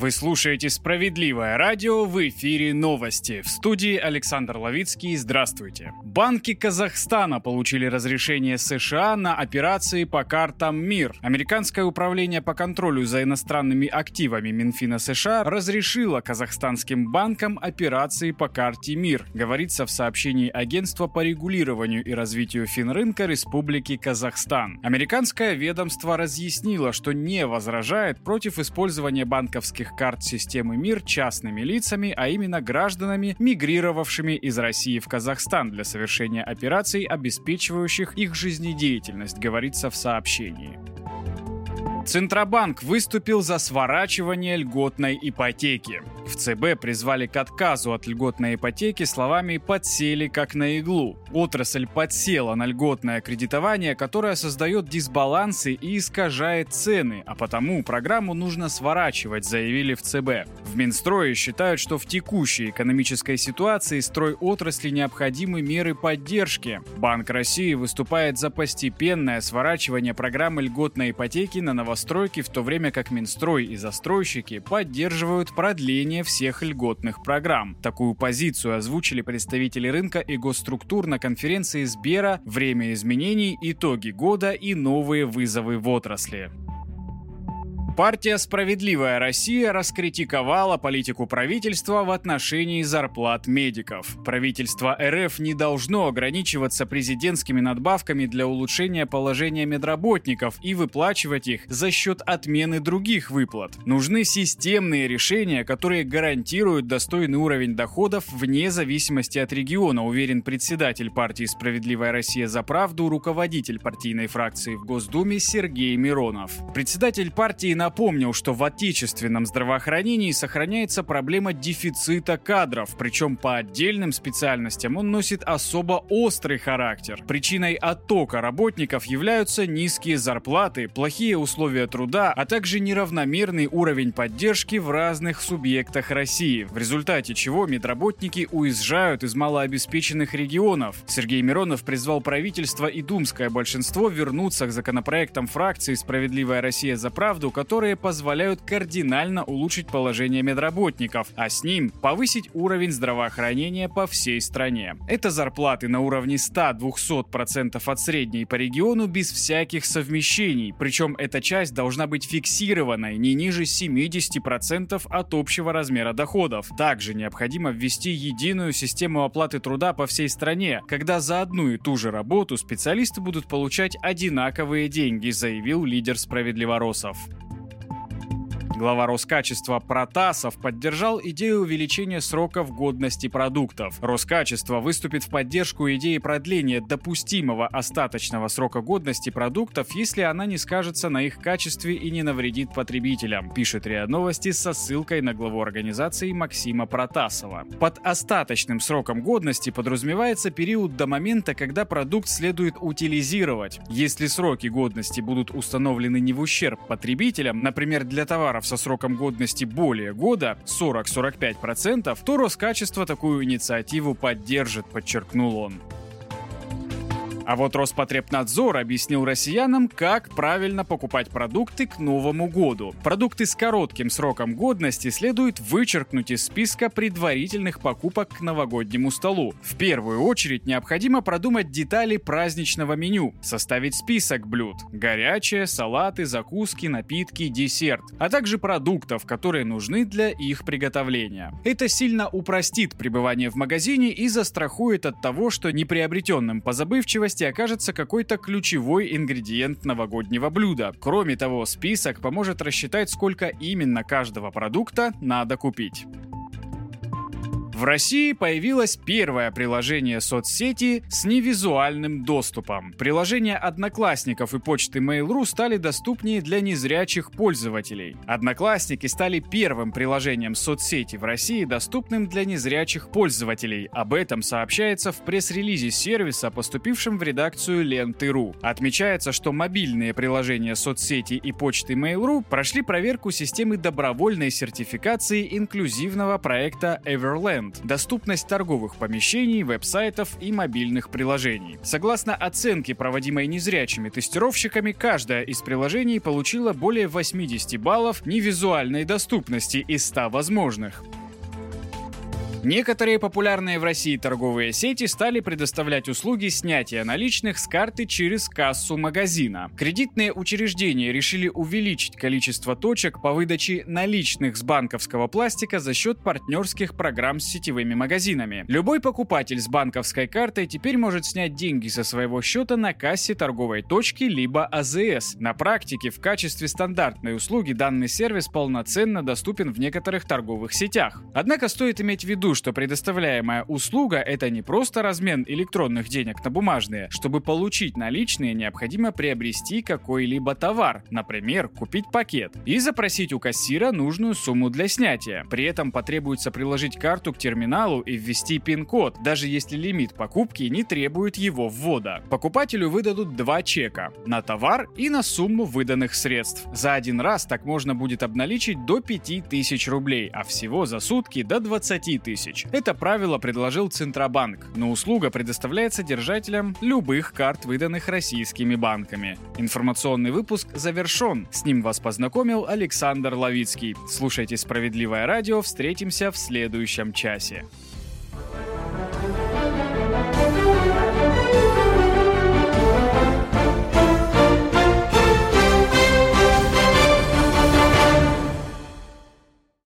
Вы слушаете «Справедливое радио» в эфире новости. В студии Александр Ловицкий. Здравствуйте. Банки Казахстана получили разрешение США на операции по картам МИР. Американское управление по контролю за иностранными активами Минфина США разрешило казахстанским банкам операции по карте МИР, говорится в сообщении Агентства по регулированию и развитию финрынка Республики Казахстан. Американское ведомство разъяснило, что не возражает против использования банковских карт системы МИР частными лицами, а именно гражданами, мигрировавшими из России в Казахстан для совершения операций, обеспечивающих их жизнедеятельность, говорится в сообщении. Центробанк выступил за сворачивание льготной ипотеки. В ЦБ призвали к отказу от льготной ипотеки словами «подсели как на иглу». Отрасль подсела на льготное кредитование, которое создает дисбалансы и искажает цены, а потому программу нужно сворачивать, заявили в ЦБ. В Минстрое считают, что в текущей экономической ситуации строй отрасли необходимы меры поддержки. Банк России выступает за постепенное сворачивание программы льготной ипотеки на новостройки, в то время как Минстрой и застройщики поддерживают продление всех льготных программ. Такую позицию озвучили представители рынка и госструктур на конференции Сбера «Время изменений. Итоги года и новые вызовы в отрасли». Партия «Справедливая Россия» раскритиковала политику правительства в отношении зарплат медиков. Правительство РФ не должно ограничиваться президентскими надбавками для улучшения положения медработников и выплачивать их за счет отмены других выплат. Нужны системные решения, которые гарантируют достойный уровень доходов вне зависимости от региона, уверен председатель партии «Справедливая Россия за правду», руководитель партийной фракции в Госдуме Сергей Миронов. Председатель партии на напомнил, что в отечественном здравоохранении сохраняется проблема дефицита кадров, причем по отдельным специальностям он носит особо острый характер. Причиной оттока работников являются низкие зарплаты, плохие условия труда, а также неравномерный уровень поддержки в разных субъектах России, в результате чего медработники уезжают из малообеспеченных регионов. Сергей Миронов призвал правительство и думское большинство вернуться к законопроектам фракции «Справедливая Россия за правду», который которые позволяют кардинально улучшить положение медработников, а с ним повысить уровень здравоохранения по всей стране. Это зарплаты на уровне 100-200% от средней по региону без всяких совмещений, причем эта часть должна быть фиксированной не ниже 70% от общего размера доходов. Также необходимо ввести единую систему оплаты труда по всей стране, когда за одну и ту же работу специалисты будут получать одинаковые деньги, заявил лидер справедливоросов. Глава Роскачества Протасов поддержал идею увеличения сроков годности продуктов. Роскачество выступит в поддержку идеи продления допустимого остаточного срока годности продуктов, если она не скажется на их качестве и не навредит потребителям, пишет РИА Новости со ссылкой на главу организации Максима Протасова. Под остаточным сроком годности подразумевается период до момента, когда продукт следует утилизировать. Если сроки годности будут установлены не в ущерб потребителям, например, для товаров со сроком годности более года 40-45%, то Роскачество такую инициативу поддержит, подчеркнул он. А вот Роспотребнадзор объяснил россиянам, как правильно покупать продукты к Новому году. Продукты с коротким сроком годности следует вычеркнуть из списка предварительных покупок к новогоднему столу. В первую очередь необходимо продумать детали праздничного меню, составить список блюд – горячее, салаты, закуски, напитки, десерт, а также продуктов, которые нужны для их приготовления. Это сильно упростит пребывание в магазине и застрахует от того, что неприобретенным по забывчивости поблизости окажется какой-то ключевой ингредиент новогоднего блюда. Кроме того, список поможет рассчитать, сколько именно каждого продукта надо купить. В России появилось первое приложение соцсети с невизуальным доступом. Приложения Одноклассников и почты Mail.ru стали доступнее для незрячих пользователей. Одноклассники стали первым приложением соцсети в России, доступным для незрячих пользователей. Об этом сообщается в пресс-релизе сервиса, поступившем в редакцию Ленты.ру. Отмечается, что мобильные приложения соцсети и почты Mail.ru прошли проверку системы добровольной сертификации инклюзивного проекта Everland бренд, доступность торговых помещений, веб-сайтов и мобильных приложений. Согласно оценке, проводимой незрячими тестировщиками, каждое из приложений получило более 80 баллов невизуальной доступности из 100 возможных. Некоторые популярные в России торговые сети стали предоставлять услуги снятия наличных с карты через кассу магазина. Кредитные учреждения решили увеличить количество точек по выдаче наличных с банковского пластика за счет партнерских программ с сетевыми магазинами. Любой покупатель с банковской картой теперь может снять деньги со своего счета на кассе торговой точки либо АЗС. На практике в качестве стандартной услуги данный сервис полноценно доступен в некоторых торговых сетях. Однако стоит иметь в виду, виду, что предоставляемая услуга – это не просто размен электронных денег на бумажные. Чтобы получить наличные, необходимо приобрести какой-либо товар, например, купить пакет, и запросить у кассира нужную сумму для снятия. При этом потребуется приложить карту к терминалу и ввести пин-код, даже если лимит покупки не требует его ввода. Покупателю выдадут два чека – на товар и на сумму выданных средств. За один раз так можно будет обналичить до 5000 рублей, а всего за сутки до 20 тысяч тысяч. Это правило предложил Центробанк, но услуга предоставляется держателям любых карт, выданных российскими банками. Информационный выпуск завершен. С ним вас познакомил Александр Ловицкий. Слушайте «Справедливое радио», встретимся в следующем часе.